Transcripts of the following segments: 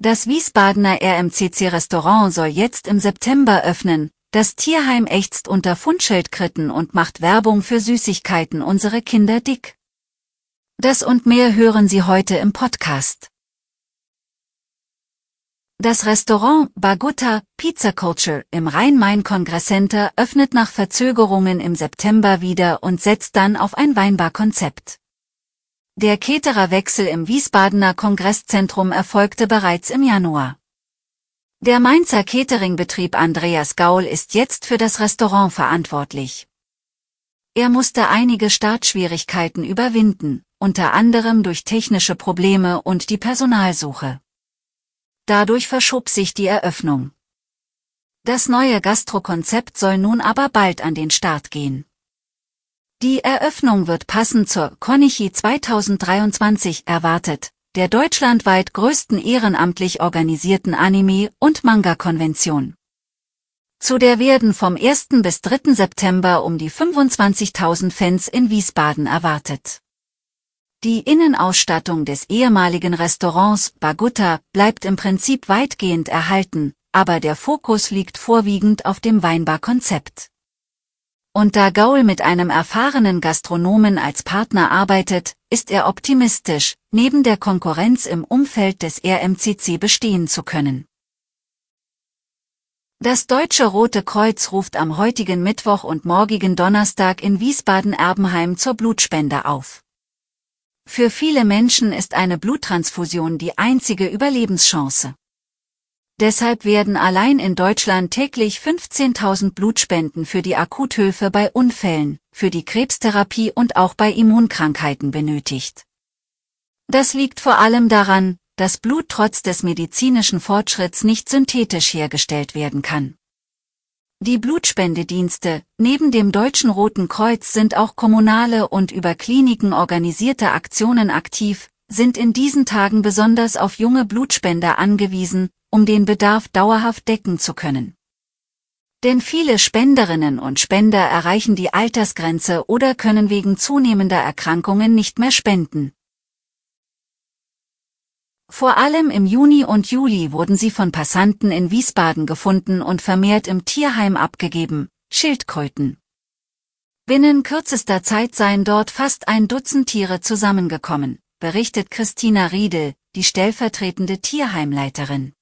Das Wiesbadener RMCC-Restaurant soll jetzt im September öffnen. Das Tierheim ächzt unter Fundschildkritten und macht Werbung für Süßigkeiten unsere Kinder dick. Das und mehr hören Sie heute im Podcast. Das Restaurant Bagutta Pizza Culture im Rhein-Main-Kongress-Center öffnet nach Verzögerungen im September wieder und setzt dann auf ein Weinbar-Konzept. Der Ketererwechsel im Wiesbadener Kongresszentrum erfolgte bereits im Januar. Der Mainzer Cateringbetrieb Andreas Gaul ist jetzt für das Restaurant verantwortlich. Er musste einige Startschwierigkeiten überwinden, unter anderem durch technische Probleme und die Personalsuche. Dadurch verschob sich die Eröffnung. Das neue Gastrokonzept soll nun aber bald an den Start gehen. Die Eröffnung wird passend zur Konichi 2023 erwartet, der deutschlandweit größten ehrenamtlich organisierten Anime- und Manga-Konvention. Zu der werden vom 1. bis 3. September um die 25.000 Fans in Wiesbaden erwartet. Die Innenausstattung des ehemaligen Restaurants Bagutta bleibt im Prinzip weitgehend erhalten, aber der Fokus liegt vorwiegend auf dem Weinbar-Konzept. Und da Gaul mit einem erfahrenen Gastronomen als Partner arbeitet, ist er optimistisch, neben der Konkurrenz im Umfeld des RMCC bestehen zu können. Das Deutsche Rote Kreuz ruft am heutigen Mittwoch und morgigen Donnerstag in Wiesbaden-Erbenheim zur Blutspende auf. Für viele Menschen ist eine Bluttransfusion die einzige Überlebenschance. Deshalb werden allein in Deutschland täglich 15.000 Blutspenden für die Akuthilfe bei Unfällen, für die Krebstherapie und auch bei Immunkrankheiten benötigt. Das liegt vor allem daran, dass Blut trotz des medizinischen Fortschritts nicht synthetisch hergestellt werden kann. Die Blutspendedienste, neben dem Deutschen Roten Kreuz sind auch kommunale und über Kliniken organisierte Aktionen aktiv, sind in diesen Tagen besonders auf junge Blutspender angewiesen, um den Bedarf dauerhaft decken zu können. Denn viele Spenderinnen und Spender erreichen die Altersgrenze oder können wegen zunehmender Erkrankungen nicht mehr spenden. Vor allem im Juni und Juli wurden sie von Passanten in Wiesbaden gefunden und vermehrt im Tierheim abgegeben, Schildkröten. Binnen kürzester Zeit seien dort fast ein Dutzend Tiere zusammengekommen, berichtet Christina Riedel, die stellvertretende Tierheimleiterin.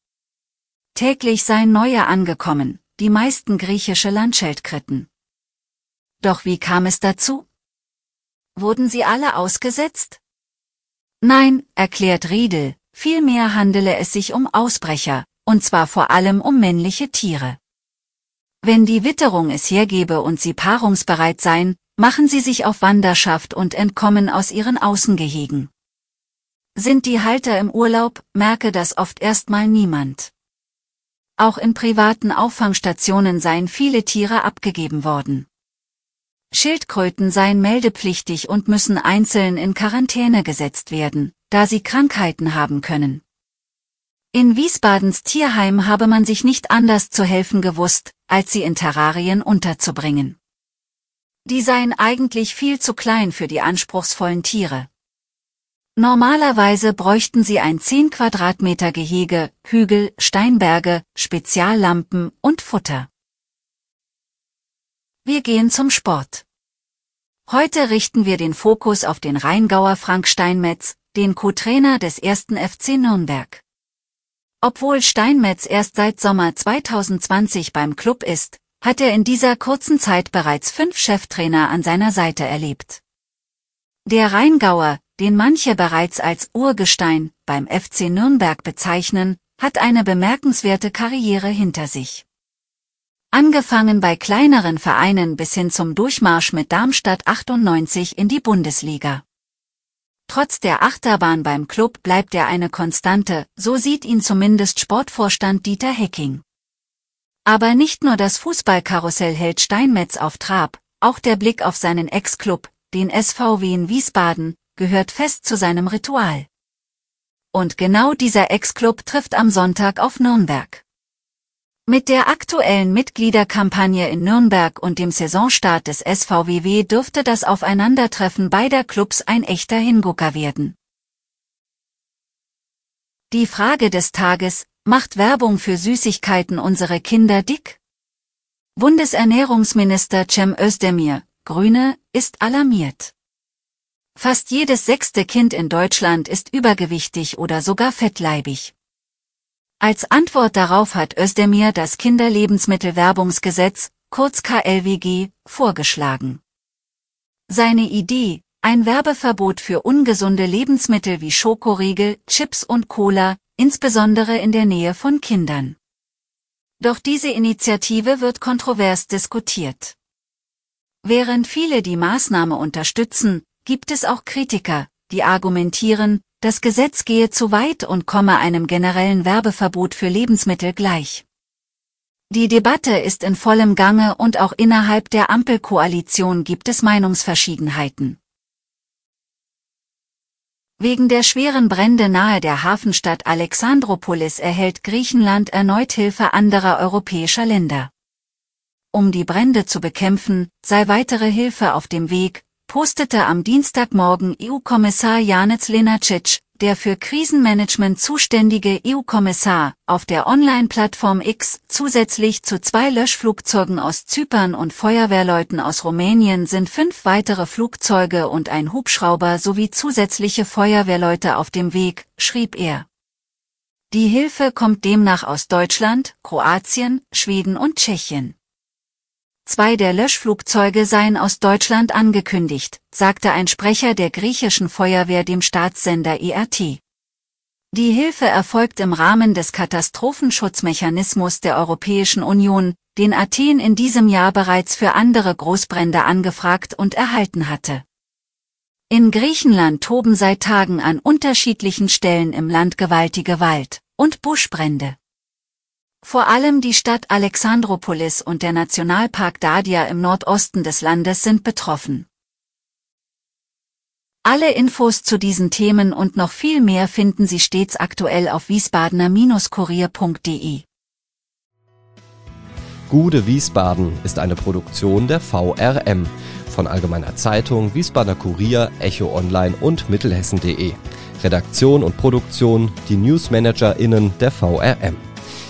Täglich seien neue angekommen, die meisten griechische Landschildkritten. Doch wie kam es dazu? Wurden sie alle ausgesetzt? Nein, erklärt Riedel, vielmehr handele es sich um Ausbrecher, und zwar vor allem um männliche Tiere. Wenn die Witterung es hergebe und sie paarungsbereit seien, machen sie sich auf Wanderschaft und entkommen aus ihren Außengehegen. Sind die Halter im Urlaub, merke das oft erstmal niemand. Auch in privaten Auffangstationen seien viele Tiere abgegeben worden. Schildkröten seien meldepflichtig und müssen einzeln in Quarantäne gesetzt werden, da sie Krankheiten haben können. In Wiesbadens Tierheim habe man sich nicht anders zu helfen gewusst, als sie in Terrarien unterzubringen. Die seien eigentlich viel zu klein für die anspruchsvollen Tiere. Normalerweise bräuchten sie ein 10 Quadratmeter Gehege, Hügel, Steinberge, Speziallampen und Futter. Wir gehen zum Sport. Heute richten wir den Fokus auf den Rheingauer Frank Steinmetz, den Co-Trainer des ersten FC Nürnberg. Obwohl Steinmetz erst seit Sommer 2020 beim Club ist, hat er in dieser kurzen Zeit bereits fünf Cheftrainer an seiner Seite erlebt. Der Rheingauer, den manche bereits als Urgestein beim FC Nürnberg bezeichnen, hat eine bemerkenswerte Karriere hinter sich. Angefangen bei kleineren Vereinen bis hin zum Durchmarsch mit Darmstadt 98 in die Bundesliga. Trotz der Achterbahn beim Club bleibt er eine Konstante, so sieht ihn zumindest Sportvorstand Dieter Hecking. Aber nicht nur das Fußballkarussell hält Steinmetz auf Trab, auch der Blick auf seinen Ex-Club, den SVW in Wiesbaden, gehört fest zu seinem Ritual. Und genau dieser Ex-Club trifft am Sonntag auf Nürnberg. Mit der aktuellen Mitgliederkampagne in Nürnberg und dem Saisonstart des SVWW dürfte das Aufeinandertreffen beider Clubs ein echter Hingucker werden. Die Frage des Tages, macht Werbung für Süßigkeiten unsere Kinder dick? Bundesernährungsminister Cem Özdemir, Grüne, ist alarmiert. Fast jedes sechste Kind in Deutschland ist übergewichtig oder sogar fettleibig. Als Antwort darauf hat Özdemir das Kinderlebensmittelwerbungsgesetz, kurz KLWG, vorgeschlagen. Seine Idee, ein Werbeverbot für ungesunde Lebensmittel wie Schokoriegel, Chips und Cola, insbesondere in der Nähe von Kindern. Doch diese Initiative wird kontrovers diskutiert. Während viele die Maßnahme unterstützen, gibt es auch Kritiker, die argumentieren, das Gesetz gehe zu weit und komme einem generellen Werbeverbot für Lebensmittel gleich. Die Debatte ist in vollem Gange und auch innerhalb der Ampelkoalition gibt es Meinungsverschiedenheiten. Wegen der schweren Brände nahe der Hafenstadt Alexandropolis erhält Griechenland erneut Hilfe anderer europäischer Länder. Um die Brände zu bekämpfen, sei weitere Hilfe auf dem Weg, postete am Dienstagmorgen EU-Kommissar Janez Lenacic, der für Krisenmanagement zuständige EU-Kommissar, auf der Online-Plattform X, zusätzlich zu zwei Löschflugzeugen aus Zypern und Feuerwehrleuten aus Rumänien sind fünf weitere Flugzeuge und ein Hubschrauber sowie zusätzliche Feuerwehrleute auf dem Weg, schrieb er. Die Hilfe kommt demnach aus Deutschland, Kroatien, Schweden und Tschechien. Zwei der Löschflugzeuge seien aus Deutschland angekündigt, sagte ein Sprecher der griechischen Feuerwehr dem Staatssender ERT. Die Hilfe erfolgt im Rahmen des Katastrophenschutzmechanismus der Europäischen Union, den Athen in diesem Jahr bereits für andere Großbrände angefragt und erhalten hatte. In Griechenland toben seit Tagen an unterschiedlichen Stellen im Land gewaltige Wald- und Buschbrände. Vor allem die Stadt Alexandropolis und der Nationalpark Dadia im Nordosten des Landes sind betroffen. Alle Infos zu diesen Themen und noch viel mehr finden Sie stets aktuell auf wiesbadener-kurier.de. Gude Wiesbaden ist eine Produktion der VRM von Allgemeiner Zeitung, Wiesbadener Kurier, Echo Online und Mittelhessen.de. Redaktion und Produktion die NewsmanagerInnen der VRM.